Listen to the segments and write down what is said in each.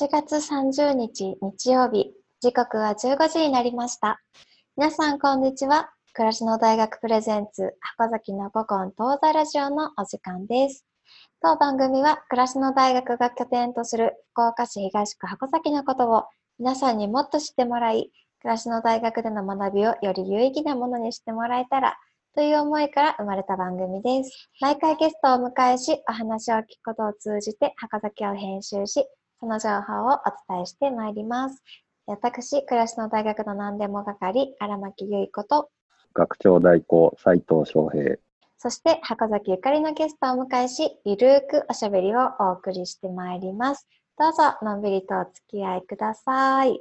8月30日日曜日、時刻は15時になりました。皆さん、こんにちは。暮らしの大学プレゼンツ、箱崎の古今東西ラジオのお時間です。当番組は、暮らしの大学が拠点とする福岡市東区箱崎のことを皆さんにもっと知ってもらい、暮らしの大学での学びをより有意義なものにしてもらえたらという思いから生まれた番組です。毎回ゲストをお迎えし、お話を聞くことを通じて箱崎を編集し、その情報をお伝えしてまいります。私、暮らしの大学の何でも係、荒牧結子と、学長代行斉藤翔平。そして箱崎ゆかりのゲストをお迎えし、ゆるーくおしゃべりをお送りしてまいります。どうぞのんびりとお付き合いください。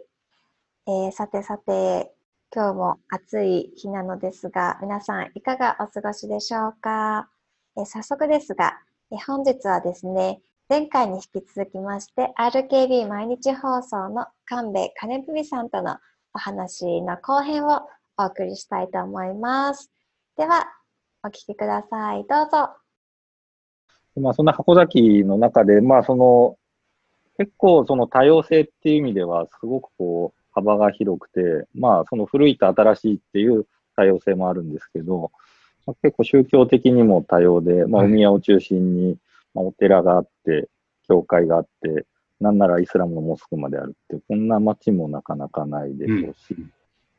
えー、さてさて、今日も暑い日なのですが、皆さんいかがお過ごしでしょうか、えー、早速ですが、えー、本日はですね、前回に引き続きまして、RKB 毎日放送の神戸金文さんとのお話の後編をお送りしたいと思います。では、お聞きください。どうぞ。まあ、そんな箱崎の中で、まあ、その、結構その多様性っていう意味では、すごくこう、幅が広くて、まあ、その古いと新しいっていう多様性もあるんですけど、まあ、結構宗教的にも多様で、まあ、海屋を中心に、まあ、お寺があって、教会があって、なんならイスラムのモスクまであるって、こんな街もなかなかないでしょうし、うん、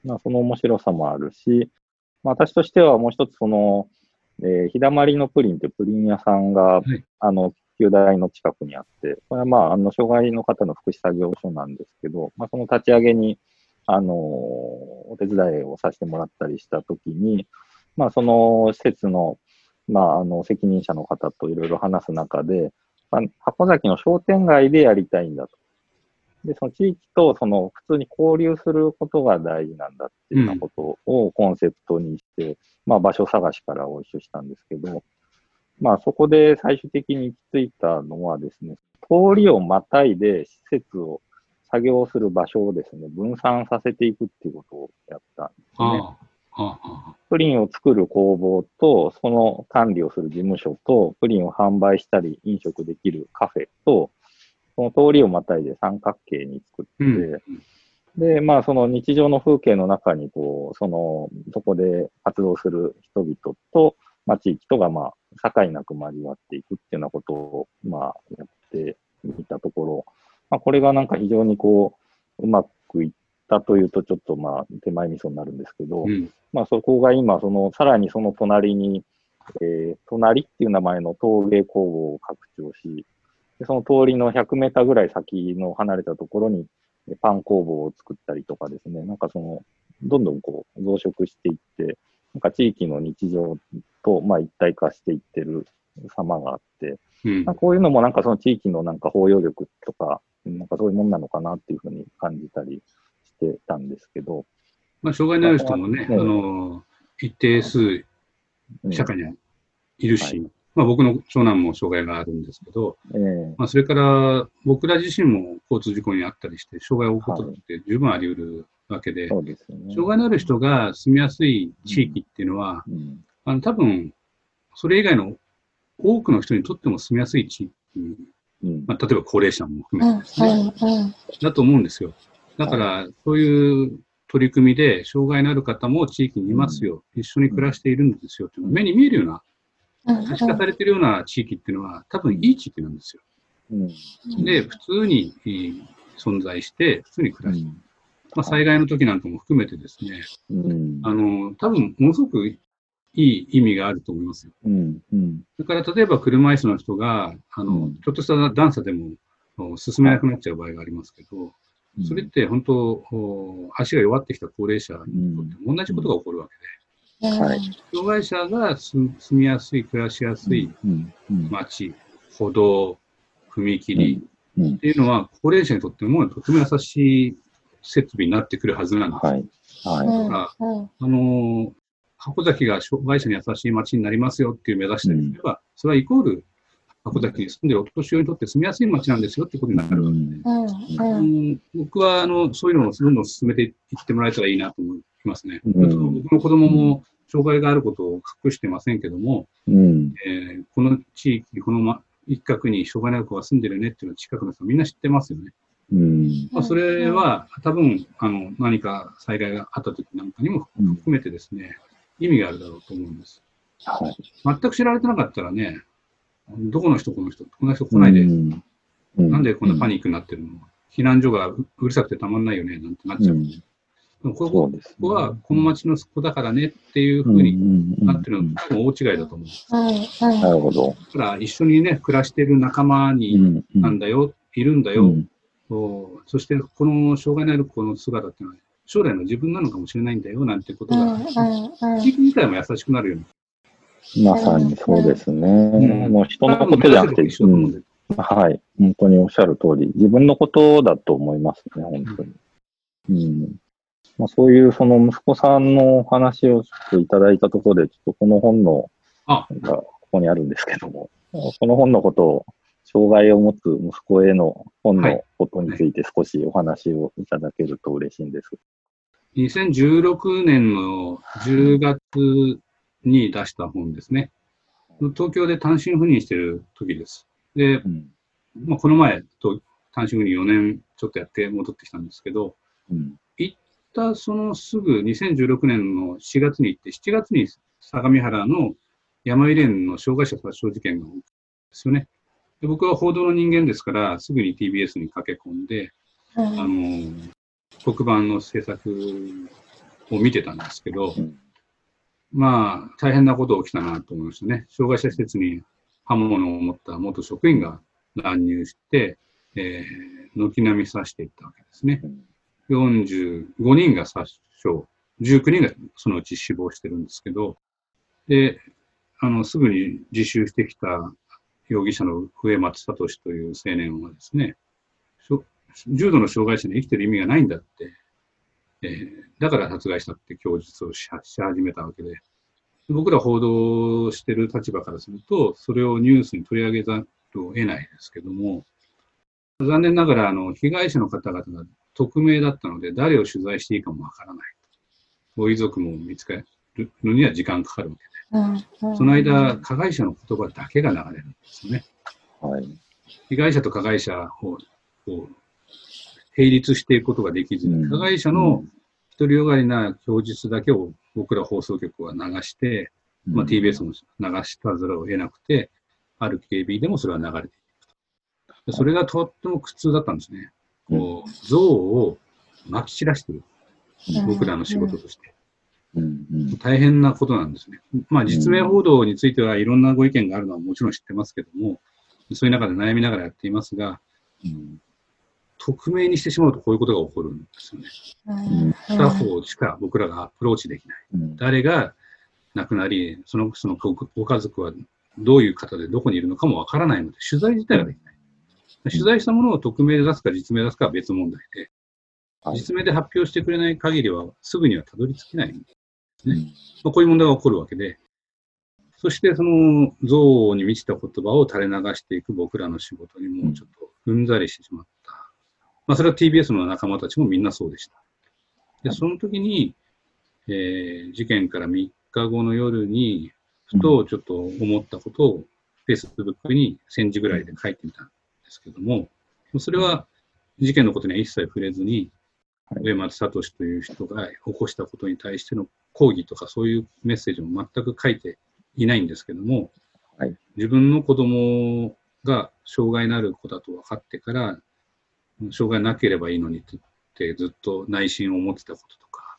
まあ、その面白さもあるし、まあ、私としてはもう一つ、その、えー、日だまりのプリンってプリン屋さんが、はい、あの、旧大の近くにあって、これはまあ、あの、障害の方の福祉作業所なんですけど、まあ、その立ち上げに、あのー、お手伝いをさせてもらったりしたときに、まあ、その施設の、まあ、あの、責任者の方といろいろ話す中で、まあ、箱崎の商店街でやりたいんだと。で、その地域とその普通に交流することが大事なんだっていうようなことをコンセプトにして、うん、まあ場所探しからご一緒したんですけど、まあそこで最終的に行き着いたのはですね、通りをまたいで施設を作業する場所をですね、分散させていくっていうことをやったんですね。プリンを作る工房と、その管理をする事務所と、プリンを販売したり飲食できるカフェと、その通りをまたいで三角形に作って、うん、で、まあその日常の風景の中に、こう、その、そこで活動する人々と、まあ地域とがまあ境なく交わっていくっていうようなことを、まあやってみたところ、まあこれがなんか非常にこう、うまくいったというとちょっとまあ手前味噌になるんですけど、うん、まあそこが今、その、さらにその隣に、えー、隣っていう名前の陶芸工房を拡張し、でその通りの100メーターぐらい先の離れたところにパン工房を作ったりとかですね、なんかその、どんどんこう増殖していって、なんか地域の日常とまあ一体化していってる様があって、うん、こういうのもなんかその地域のなんか包容力とか、なんかそういうもんなのかなっていうふうに感じたりしてたんですけど。まあ、障害のある人もね、あの、一定数社会にいるし、はい。まあ、僕の長男も障害があるんですけど、えー、まあ、それから僕ら自身も交通事故にあったりして、障害を負うことって十分あり得るわけで、はいでね、障害のある人が住みやすい地域っていうのは、うん。うん、あの多分、それ以外の多くの人にとっても住みやすい地域、うん、まあ、例えば高齢者も含めてですね、だと思うんですよ。だから、そういう取り組みで、障害のある方も地域にいますよ、一緒に暮らしているんですよ。っていうのが目に見えるような可視化されているような地域っていうのは、多分いい地域なんですよ。うん、で、普通に存在して、普通に暮らして、うん、まあ、災害の時なんかも含めてですね、うん、あの、多分ものすごくいい意味があると思いますよ。それから例えば車椅子の人が、あの、ちょっとした段差でも進めなくなっちゃう場合がありますけど、それって本当、足が弱ってきた高齢者にとって同じことが起こるわけで、はい、障害者が住みやすい、暮らしやすい街、歩道、踏切っていうのは、高齢者にとってもとても優しい設備になってくるはずなんです。はい。はい、だから、あの、箱崎が障害者に優しい街になりますよっていう目指していれば、それはイコール、箱崎に住んでるお年寄りにとって住みやすい街なんですよってことになるわけで、うん僕はあのそういうのをどんどん進めていってもらえたらいいなと思いますね。僕の子供も障害があることを隠してませんけども、うん。えー、この地域、この、ま、一角に障害のある子が住んでるねっていうのは近くの人みんな知ってますよね。うん。まあ、それは多分あの何か災害があった時なんかにも含めてですね、意味があるだろうと思うんです。はい、全く知られてなかったらね、どこの人、この人、この人来ないで、うん、なんでこんなパニックになってるの、避難所がうるさくてたまんないよね、なんてなっちゃう。うん、ここここはこの町の子だからねっていうふうになってるのは大違いだと思う。なるほど。だから一緒にね、暮らしている仲間になんだよ、いるんだよ、そしてこの障害のある子の姿っていうのは将来の自分なのかもしれないんだよなんてことが、地域自体も優しくなるように。まさにそうですね。うん、もう人のことじゃなくて、うん、はい。本当におっしゃる通り、自分のことだと思いますね、本当に。うんまあ、そういうその息子さんのお話をちょっといただいたところで、ちょっとこの本の、がここにあるんですけども、この本のことを障害を持つ息子への本のことについて少しお話をいただけると嬉しいんです。2016年の10月に出した本ですね。東京で単身赴任してる時です。で、うん、まあ、この前と単身赴任4年ちょっとやって戻ってきたんですけど、うん、行ったそのすぐ2016年の4月に行って、7月に相模原の山入連の障害者殺傷事件が起きたんですよね。で僕は報道の人間ですから、すぐに TBS に駆け込んで、うん、あの、黒板の制作を見てたんですけど、うん、まあ、大変なこと起きたなと思いましたね。障害者施設に刃物を持った元職員が乱入して、えー、軒並み刺していったわけですね。45人が殺傷、19人がそのうち死亡してるんですけど、で、あの、すぐに自首してきた容疑者の笛松聡という青年はですね、重度の障害者に生きてる意味がないんだって、えー、だから殺害したって供述をし始めたわけで、僕ら報道してる立場からすると、それをニュースに取り上げざるを得ないですけども、残念ながら、あの、被害者の方々が匿名だったので、誰を取材していいかもわからない。ご遺族も見つかるのには時間かかるわけその間、加害者の言葉だけが流れるんですよね。はい、被害者と加害者をを並立していくことができずに、加害者の独りよがりな供述だけを僕ら放送局は流して、まあ、TBS も流したざるを得なくて、ある KB でもそれは流れていくと。それがとっても苦痛だったんですね。こう、像をまき散らしてる。僕らの仕事として。大変なことなんですね。まあ、実名報道についてはいろんなご意見があるのはもちろん知ってますけども、そういう中で悩みながらやっていますが、うん、匿名にしてしまうとこういうことが起こるんですよね。片方しか僕らがアプローチできない。うん、誰が亡くなり、そのそのごご家族はどういう方でどこにいるのかもわからないので、取材自体ができない。取材したものを匿名で出すか実名出すかは別問題で、実名で発表してくれない限りはすぐにはたどり着けないね。まあ、こういう問題が起こるわけで、そしてその像に満ちた言葉を垂れ流していく僕らの仕事にもちょっとうんざりしてしまった。まあ、それは TBS の仲間たちもみんなそうでした。で、その時に、えー、事件から3日後の夜に、ふとちょっと思ったことを Facebook に1000字ぐらいで書いてみたんですけども、それは事件のことには一切触れずに、上松聡という人が起こしたことに対しての抗議とかそういうメッセージも全く書いていないんですけども、はい、自分の子供が障害のある子だと分かってから、障害なければいいのにってずっと内心を持ってたこととか、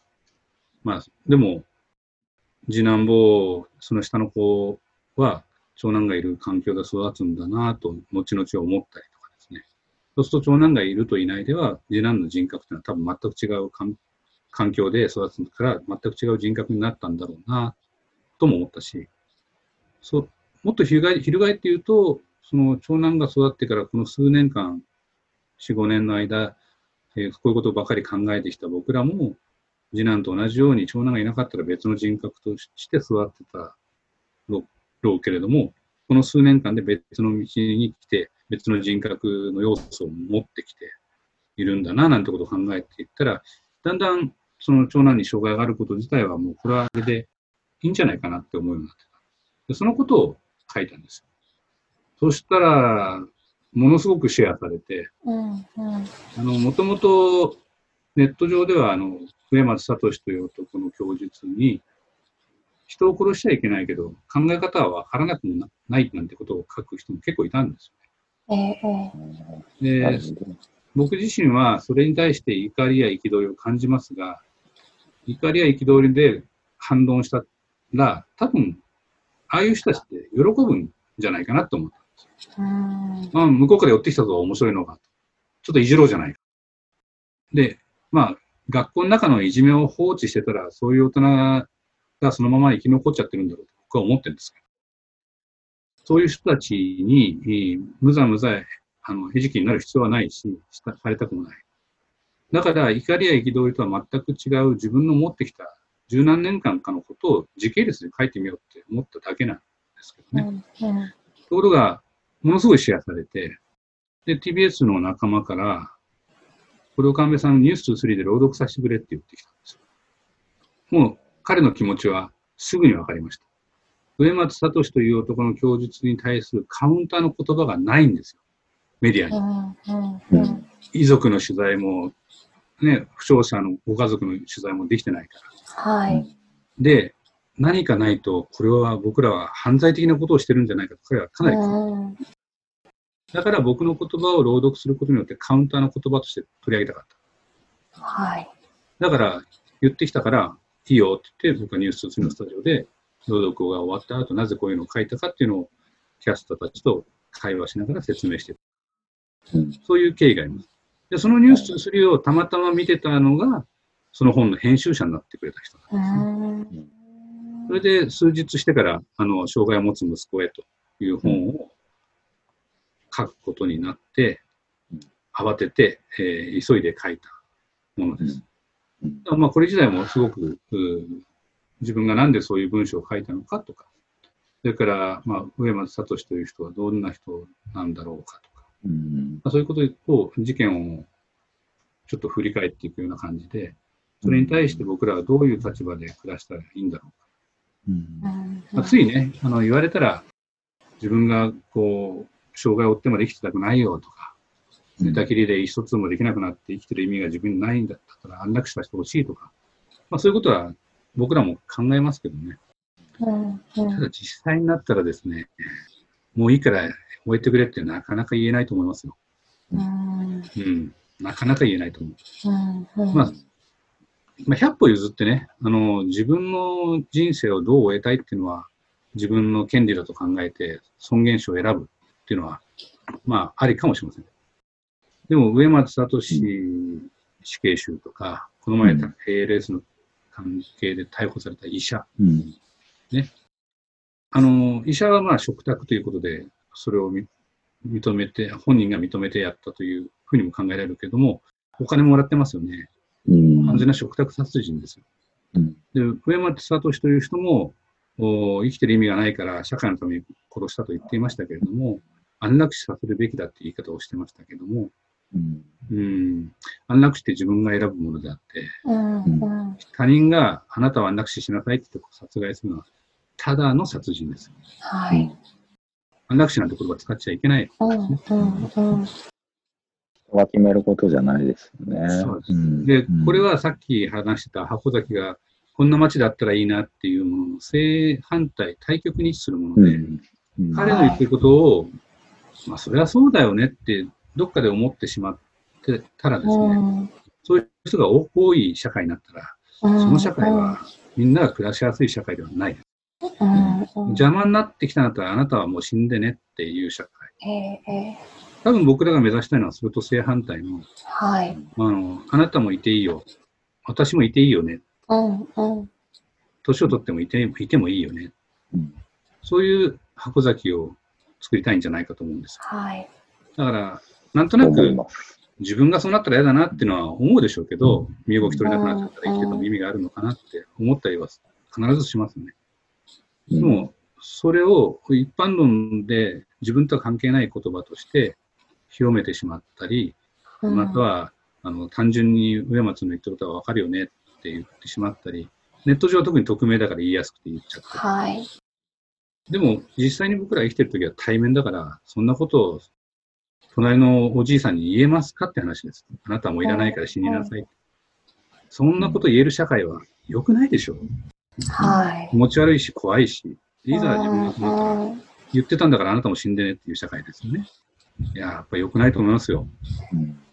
まあ、でも、次男坊、その下の子は長男がいる環境で育つんだなと、後々思ったりとかですね。そうすると長男がいるといないでは、次男の人格というのは多分全く違う環境で育つから全く違う人格になったんだろうな、とも思ったし、そうもっと翻って言うと、その長男が育ってからこの数年間、4、5年の間、えー、こういうことばかり考えてきた僕らも、次男と同じように長男がいなかったら別の人格として育ってたろうけれども、この数年間で別の道に来て、別の人格の要素を持ってきているんだな、なんてことを考えていったら、だんだんその長男に障害があること自体はもうこれはあれでいいんじゃないかなって思うようになってた。でそのことを書いたんです。そしたら、ものすごくシェアされて、もともとネット上では、あの、上松聡という男の供述に、人を殺しちゃいけないけど、考え方は分からなくもないなんてことを書く人も結構いたんですよね。えー、で僕自身はそれに対して怒りや憤りを感じますが、怒りや憤りで反論したら、多分、ああいう人たちって喜ぶんじゃないかなと思ったんですよ。まあ、向こうから寄ってきたぞ、面白いのが。ちょっといじろうじゃないか。で、まあ、学校の中のいじめを放置してたら、そういう大人がそのまま生き残っちゃってるんだろうと僕は思ってるんですけど。そういう人たちに、むざむざ、あの、餌食になる必要はないし、されたくもない。だから、怒りや憤りとは全く違う自分の持ってきた十何年間かのことを時系列で書いてみようって思っただけなんですけどね。うんうん、ところが、ものすごいシェアされて、で、TBS の仲間から、これを神戸さんニュース2 3で朗読させてくれって言ってきたんですよ。もう彼の気持ちはすぐに分かりました。上松聡という男の供述に対するカウンターの言葉がないんですよ。メディアに。うんうん、遺族の取材も、ね、負傷者のご家族の取材もできてないから。はい。で、何かないと、これは僕らは犯罪的なことをしてるんじゃないかと彼はかなり、だから僕の言葉を朗読することによってカウンターの言葉として取り上げたかった。はい。だから言ってきたから、いいよって言って、僕はニュース2のスタジオで朗読が終わった後、なぜこういうのを書いたかっていうのをキャスターたちと会話しながら説明してる。うん、そういう経緯があります。で、そのニュース2 3をたまたま見てたのが、その本の編集者になってくれた人なんですね。それで数日してから、あの、障害を持つ息子へという本を書くことになって、慌てて、えー、急いで書いたものです。うん、まあ、これ自体もすごく、自分がなんでそういう文章を書いたのかとか、それから、まあ、上松聡という人はどんな人なんだろうかとか、うん、まあ、そういうことを、事件をちょっと振り返っていくような感じで、それに対して僕らはどういう立場で暮らしたらいいんだろうか。うんまあ、ついね、あの言われたら、自分がこう、障害を負ってまで生きてたくないよとか、寝たきりで一つもできなくなって生きてる意味が自分にないんだったら安楽死はしてほしいとか、まあ、そういうことは僕らも考えますけどね。うんうん、ただ実際になったらですね、もういいから終えてくれってなかなか言えないと思いますよ。うん、うん、なかなか言えないと思う。うんうん、まあまあ、100歩譲ってね、あの、自分の人生をどう終えたいっていうのは、自分の権利だと考えて、尊厳死を選ぶっていうのは、まあ、ありかもしれません。でも、上松聡死刑囚とか、この前、ALS の関係で逮捕された医者、うん、ね。あの、医者はまあ、嘱託ということで、それを認めて、本人が認めてやったというふうにも考えられるけども、お金もらってますよね。完全な嘱託殺人ですよ。うん、で、上松聡という人もお、生きてる意味がないから社会のために殺したと言っていましたけれども、安楽死させるべきだって言い方をしてましたけども、うん、うん。安楽死って自分が選ぶものであって、うん、他人があなたは安楽死しなさいって言って殺害するのは、ただの殺人です。はい。安楽死なんて言葉使っちゃいけない、ね、うんうんうんは決めることじゃないですよね。そうです。で、これはさっき話してた箱崎が、こんな街だったらいいなっていうものの正反対、対極に位置するもので、彼の言ってることを、まあ、それはそうだよねって、どっかで思ってしまってたらですね、そういう人が多い社会になったら、その社会はみんなが暮らしやすい社会ではない。です。邪魔になってきたんだったら、あなたはもう死んでねっていう社会。多分僕らが目指したいのはそれと正反対の、はい、あのあなたもいていいよ、私もいていいよね、うんうん、年を取ってもいていてもいいよね、うん、そういう箱崎を作りたいんじゃないかと思うんです。はい、だから、なんとなく自分がそうなったら嫌だなっていうのは思うでしょうけど、身動き取れなくなっちゃったら生きてても意味があるのかなって思ったりは必ずしますね。でも、それを一般論で自分とは関係ない言葉として広めてしまったり、または、あの、単純に上松の言ってることはわかるよねって言ってしまったり、ネット上は特に匿名だから言いやすくて言っちゃった。はい。でも、実際に僕ら生きてるときは対面だから、そんなことを隣のおじいさんに言えますかって話です。あなたもいらないから死になさい。うん、そんなこと言える社会は良くないでしょう。はい。気持ち悪いし怖いし、いざ自分が言ってたんだからあなたも死んでねっていう社会ですよね。いや、やっぱ良くないと思いますよ。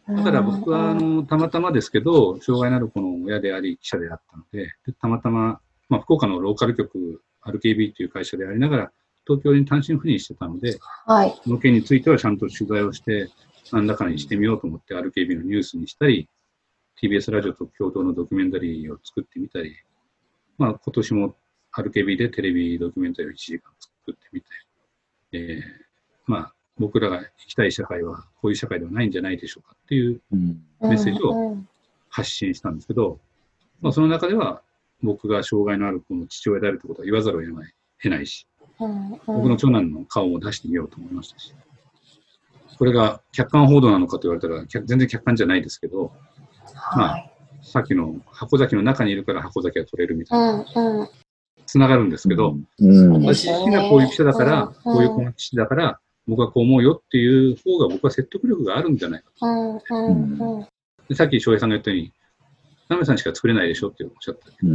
だから僕はあのたまたまですけど、障害のある子の親であり記者であったので、でたまたま、まあ、福岡のローカル局 RKB という会社でありながら、東京に単身赴任してたので、はい、その件についてはちゃんと取材をして、何らかにしてみようと思って RKB のニュースにしたり、TBS ラジオと共同のドキュメンタリーを作ってみたり、まあ、今年も RKB でテレビドキュメンタリーを1時間作ってみて、えー、まあ、僕らが行きたい社会はこういう社会ではないんじゃないでしょうかっていうメッセージを発信したんですけど、まあ、その中では僕が障害のある子の父親であるということは言わざるを得ない得ない。し、僕の長男の顔も出してみようと思いましたし、これが客観報道なのかと言われたら、全然客観じゃないですけど、まあ、さっきの箱崎の中にいるから箱崎が取れるみたいな、つながるんですけど、私自身がこういう記者だから、こういうこの記者だから、僕はこう思うよっていう方が僕は説得力があるんじゃないかと。さっき翔平さんが言ったように、ナメさんしか作れないでしょっておっしゃった。けど、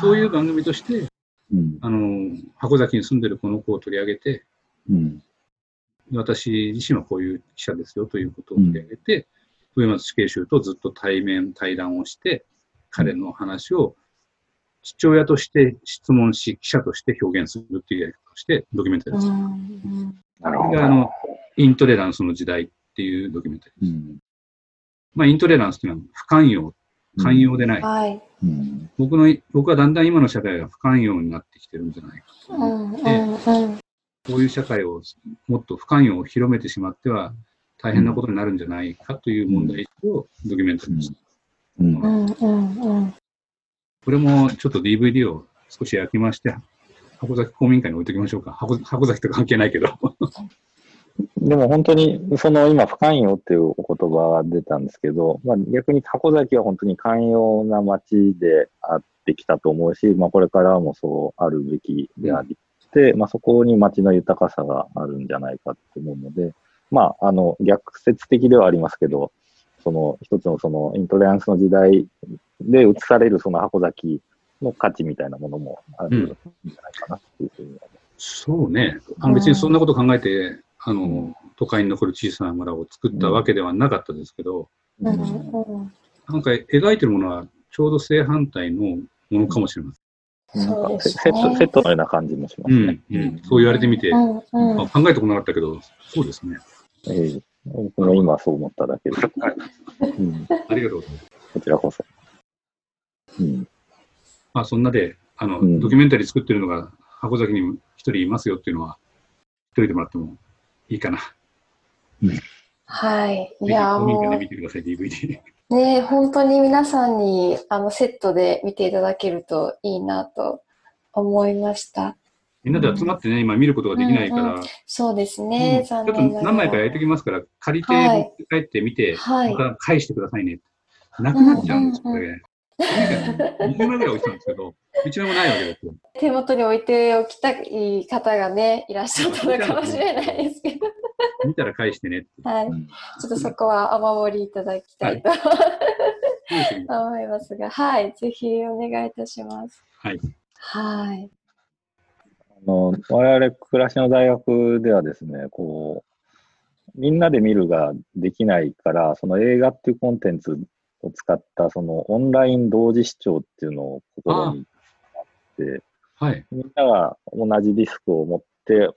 そういう番組として、うん、あの、箱崎に住んでるこの子を取り上げて、うん、私自身はこういう記者ですよということを取り上げて、うん、上松死刑囚とずっと対面、対談をして、彼の話を父親として質問し、記者として表現するっていうやり方をして、ドキュメンタリーです。なるほど。あの、イントレランスの時代っていうドキュメンタリーです。まあ、イントレランスっていうのは不寛容寛容でない。はい、僕の、僕はだんだん今の社会が不寛容になってきてるんじゃないかと思って、こういう社会をもっと不寛容を広めてしまっては大変なことになるんじゃないかという問題をドキュメンタリーにした。これもちょっと DVD を少し焼きまして、箱崎公民館に置いときましょうか。箱箱崎と関係ないけど。でも本当に、その今、不寛容っていうお言葉が出たんですけど、まあ、逆に箱崎は本当に寛容な街であってきたと思うし、まあ、これからもそうあるべきであり、で、まあ、そこに街の豊かさがあるんじゃないかと思うので、まあ、あの、逆説的ではありますけど、その一つのそのイントレランスの時代で映されるその箱崎の価値みたいなものもあるんじゃないかなっていうふうに思います。そうね。あの別にそんなこと考えてあの、都会に残る小さな村を作ったわけではなかったですけど、うん、なんか描いてるものはちょうど正反対のものかもしれません。なんかセット、セットのような感じもしますね。うん、うん、そう言われてみて、うんうん、考えたことなかったけど、そうですね。ええー、僕も今そう思っただけで。うん、ありがとうございます。こちらこそ。うん。まあ、そんなで、あの、うん、ドキュメンタリー作ってるのが、箱崎に一人いますよっていうのは、一人でもらってもいいかな。はい。いや、もう。見てください、DVD。ね本当に皆さんにあのセットで見ていただけるといいなと思いました。みんなで集まってね、うん、今見ることができないから。うんうん、そうですね、うん、ちょっと何枚か焼いておきますから、借りて、持って帰ってみて、はい、また返してくださいね。なくなっちゃうんです、これ。20枚ぐらい置いてたんですけど、一枚もないわけですよ。手元に置いておきたい方がね、いらっしゃったのかもしれないですけど。見たら返してね。はい。ちょっとそこはお守りいただきたいと、はい、思いますが、はい。ぜひお願いいたします。はい。はい。あの、我々暮らしの大学ではですね、こう、みんなで見るができないから、その映画っていうコンテンツを使ったそのオンライン同時視聴っていうのを心にあって、はい、みんなが同じディスクを持って、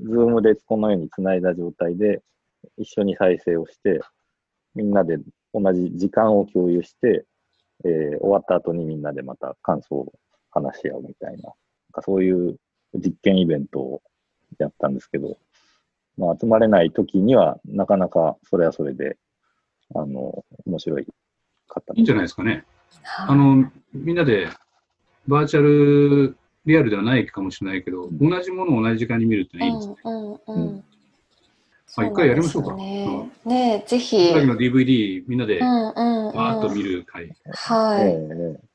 ズームでこのようにつないだ状態で一緒に再生をして、みんなで同じ時間を共有して、えー、終わった後にみんなでまた感想を話し合うみたいな、なんかそういう実験イベントをやったんですけど、まあ、集まれない時にはなかなかそれはそれで、あの、面白いかったいいんじゃないですかね。あの、みんなでバーチャルリアルではないかもしれないけど、うん、同じものを同じ時間に見るっていいんですね。うんうんうんあ、一回やりましょうか。ねねぜひ。さっきの DVD みんなでわーっと見る回。はい。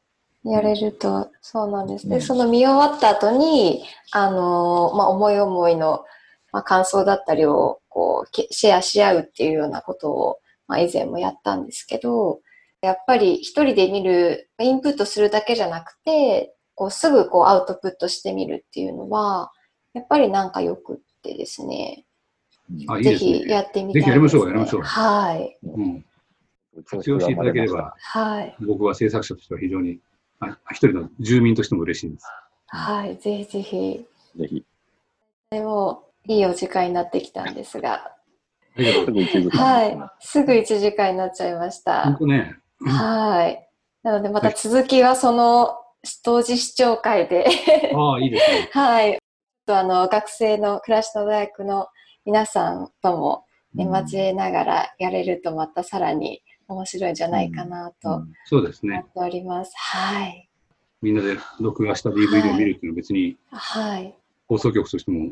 やれると、そうなんです。で、その見終わった後に、あのまあ、思い思いのまあ、感想だったりをこうシェアし合うっていうようなことを、まあ、以前もやったんですけど、やっぱり一人で見る、インプットするだけじゃなくて、こうすぐこうアウトプットしてみるっていうのは、やっぱりなんかよくってですね。あいいぜひやってみたい、ね、ぜひやりましょう、やりましょう。はい。うん、活用していただければ、はい、僕は制作者としては非常に、一人の住民としても嬉しいです。はい、ぜひぜひ。ぜひ。でも、いいお時間になってきたんですが。すぐ1時間。はい。すぐ1時間になっちゃいました。本当ね。はい。なので、また続きはその、当時視聴会でああ、いいですね。はい。とあの、学生の暮らしの大学の皆さんとも、ね、交えながらやれるとまたさらに面白いんじゃないかなと、そうですね。思っております。はい。みんなで録画した DVD を見るっていうのは別に、はい。放送局としても、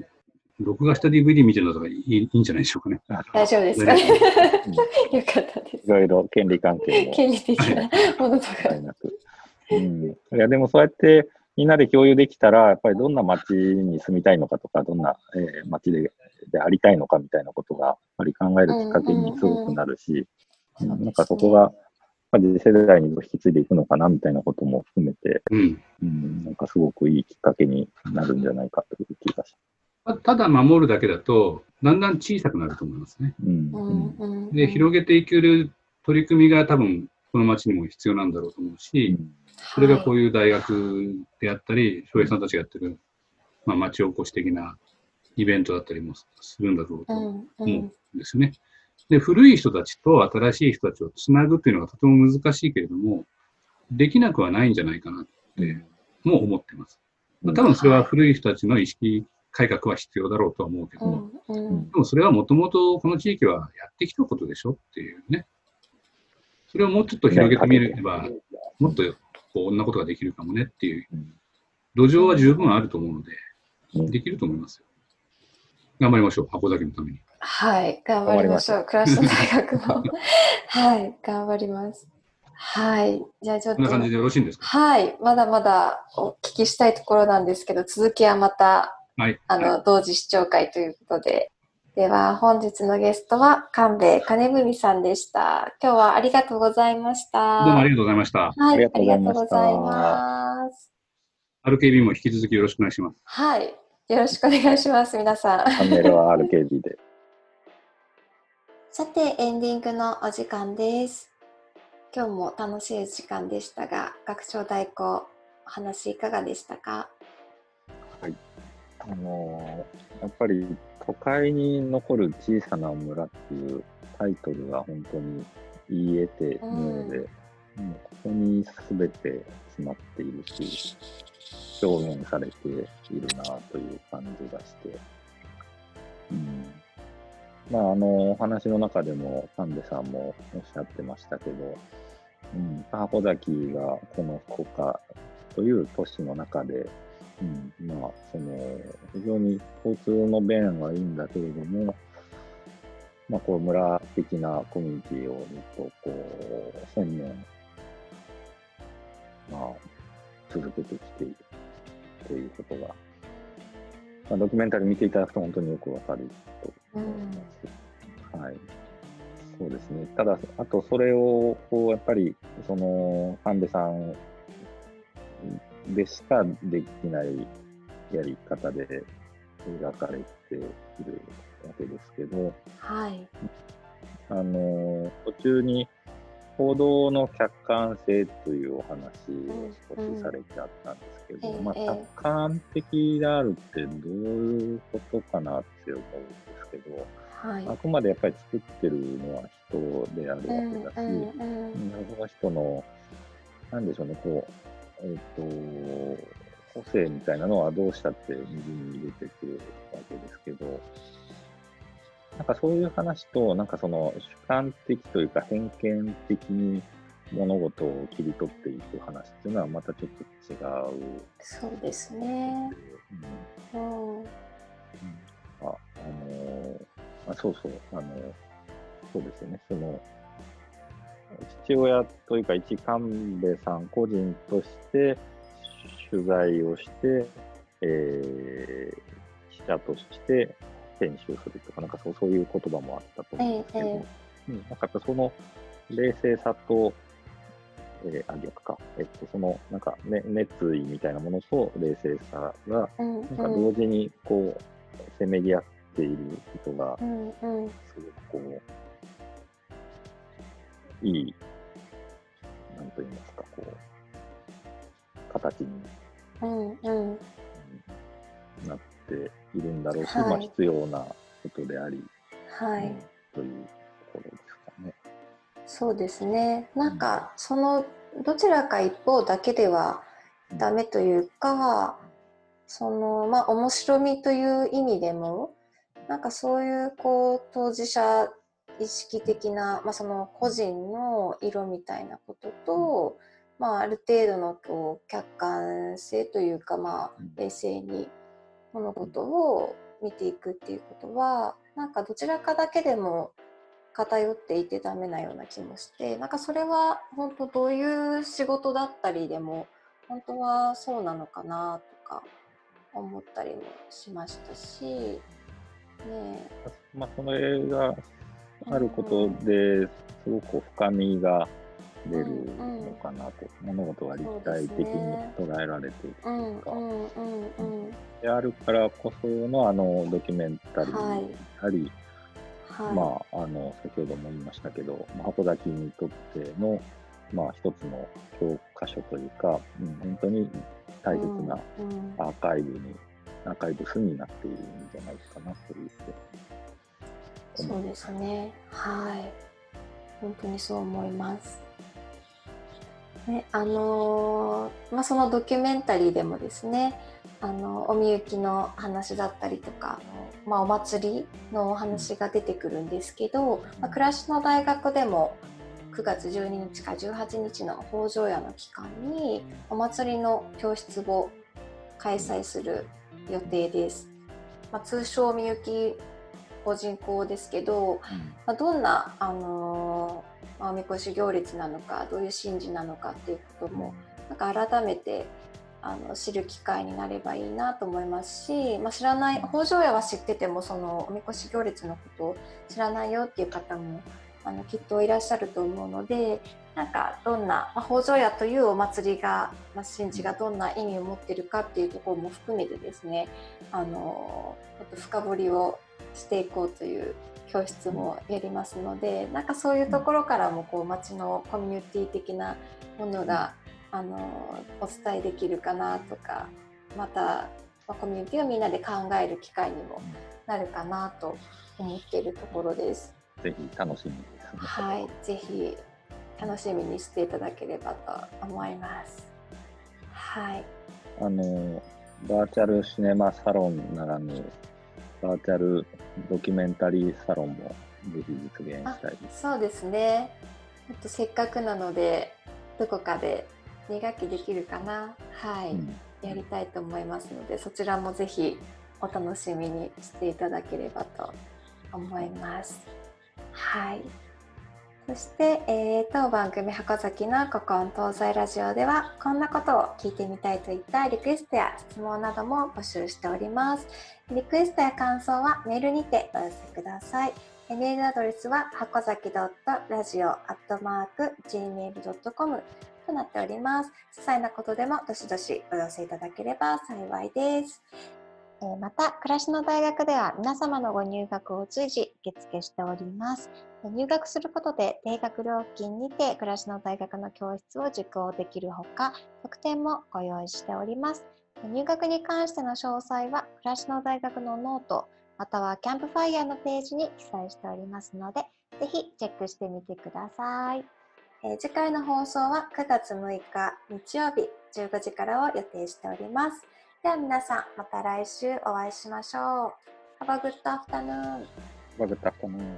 録画した DVD 見てるのとかいいいいんじゃないでしょうかね。大丈夫ですか？ね。よかったです。いろいろ権利関係も。権利的なものとか。うん、いやでもそうやってみんなで共有できたら、やっぱりどんな街に住みたいのかとか、どんな、えー、街ででありたいのかみたいなことが、やっぱり考えるきっかけにすごくなるし、なんかそこが、ぱり世代に引き継いでいくのかなみたいなことも含めて、うん、うん、なんかすごくいいきっかけになるんじゃないかという気がします。ただ守るだけだと、だんだん小さくなると思いますね。うんうん、で、広げていける取り組みが多分、この町にも必要なんだろうと思うし、うん、それがこういう大学であったり、翔平さんたちがやってる、まあ、町おこし的なイベントだったりもするんだろうと思うんですね。で、古い人たちと新しい人たちをつなぐっていうのがとても難しいけれども、できなくはないんじゃないかなっても思ってます。多分それは古い人たちの意識改革は必要だろうとは思うけど、うんうん、でもそれはもともとこの地域はやってきたことでしょっていうね。それをもうちょっと広げてみれば、もっとこんなことができるかもねっていう、土壌は十分あると思うので、できると思いますよ。頑張りましょう、箱崎のために。はい、頑張りましょう。クラスの大学も。はい、頑張ります。はい。じゃあちょっと。こんな感じでよろしいんですか？はい。まだまだお聞きしたいところなんですけど、続きはまた、はい、あの、同時視聴会ということで。では、本日のゲストは、神戸金文さんでした。今日はありがとうございました。どうもありがとうございました。はい、ありがとうございます。RKB も引き続きよろしくお願いします。はい。よろしくお願いします、皆さん。チャンネルは RKB で。さて、エンディングのお時間です。今日も楽しい時間でしたが、学長代行、お話いかがでしたか？はい。あのー、やっぱり都会に残る小さな村っていうタイトルが本当に言い得てるので、うん、もうここに全て詰まっているし、表現されているなという感じがして、うんまあ、あの、お話の中でも、神戸さんもおっしゃってましたけど、うん、箱崎がこの福岡という都市の中で、うん、まあ、その、非常に交通の便はいいんだけれども、まあ、こう、村的なコミュニティをずっと、こう、千年、まあ、続けてきているということが、まあ、ドキュメンタリー見ていただくと本当によくわかると。うん、はい。そうですね。ただ、あとそれを、こう、やっぱり、その、神戸さんでしかできないやり方で描かれているわけですけど、はい。あの、途中に、報道の客観性というお話を少しされてあったんですけど、うん。うん、まあ、客観的であるってどういうことかなって思うんですけど、はい、あくまでやっぱり作ってるのは人であるわけだし、うんうんうん、その人の、なんでしょうね、こう、えっ、ー、と、個性みたいなのはどうしたって右に出てくるわけですけど、なんかそういう話と、なんかその主観的というか偏見的に物事を切り取っていく話っていうのはまたちょっと違う。そうですね。うん。うん、あ、あのあ、そうそう、あの、そうですよね。その、父親というか一神戸さん個人として取材をして、えー、記者として編集するとか、なんかそうそういう言葉もあったと思うんですけど、えー、うん、なんかその冷静さと、えー、あ、逆か、えっと、その、なんか、ね、熱意みたいなものと冷静さが、なんか同時にこう、せめぎ合っている人が、すごくこう、いい、なんと言いますか、こう、形に、うんうん、なっているんだろうし、はい、まあ必要なことであり、はい、うん、というところですかね。そうですね。なんか、そのどちらか一方だけではダメというか、その、まあ、面白みという意味でも、なんかそういうこう当事者意識的な、まあ、その個人の色みたいなことと、まあ、ある程度のこう客観性というか、まあ、冷静に物事を見ていくっていうことはなんかどちらかだけでも偏っていてダメなような気もしてなんかそれは本当どういう仕事だったりでも本当はそうなのかなとか思ったりもしましたし、ねまあ、その映画あることですごく深みが出るのかなと、うんうん、物事が立体的に捉えられているというか、であるからこそのあのドキュメンタリーであり、はい、まあ、あの先ほども言いましたけど、箱崎にとっての、まあ、一つの教科書というか、うん、本当に大切なアーカイブに、うんうん、アーカイブスになっているんじゃないかなというそうですね。はい。本当にそう思いますね、あのー、まあ、そのドキュメンタリーでもですねあのおみゆきの話だったりとか、まあ、お祭りのお話が出てくるんですけど、まあ、暮らしの大学でも9月12日か18日の北条屋の期間にお祭りの教室を開催する予定です。まあ、通称みゆき個人校ですけど、まあ、どんな、あのー、まあ、おみこし行列なのかどういう神事なのかっていうこともなんか改めてあの知る機会になればいいなと思いますし、まあ、知らない北条屋は知っててもそのおみこし行列のことを知らないよっていう方もあのきっといらっしゃると思うのでなんかどんな、まあ、北条屋というお祭りが、まあ、神事がどんな意味を持ってるかっていうところも含めてですねあのちょっと深掘りをしていこうという教室もやりますのでなんかそういうところからもこう町のコミュニティ的なものがあのお伝えできるかなとかまたコミュニティをみんなで考える機会にもなるかなと思っているところです。ぜひ楽しみです、ね、はい、ぜひ楽しみにしていただければと思います。はい。あのバーチャルシネマサロンならぬバーチャルドキュメンタリーサロンもぜひ実現したいです。そうですね。とせっかくなのでどこかで2学期できるかな。はい、うん、やりたいと思いますのでそちらもぜひお楽しみにしていただければと思います。はい。そして、えー、当番組箱崎の古今東西ラジオではこんなことを聞いてみたいといったリクエストや質問なども募集しております。リクエストや感想はメールにてお寄せください。メールアドレスは箱崎 .radio.gmail.com となっております。些細なことでもどしどしお寄せいただければ幸いです。また、暮らしの大学では皆様のご入学を随時受付しております。入学することで定額料金にて暮らしの大学の教室を受講できるほか、特典もご用意しております。入学に関しての詳細は、暮らしの大学のノート、またはキャンプファイヤーのページに記載しておりますので、ぜひチェックしてみてください。えー、次回の放送は9月6日日曜日15時からを予定しております。では皆さん、また来週お会いしましょう。Have a good afternoon. Have a good afternoon.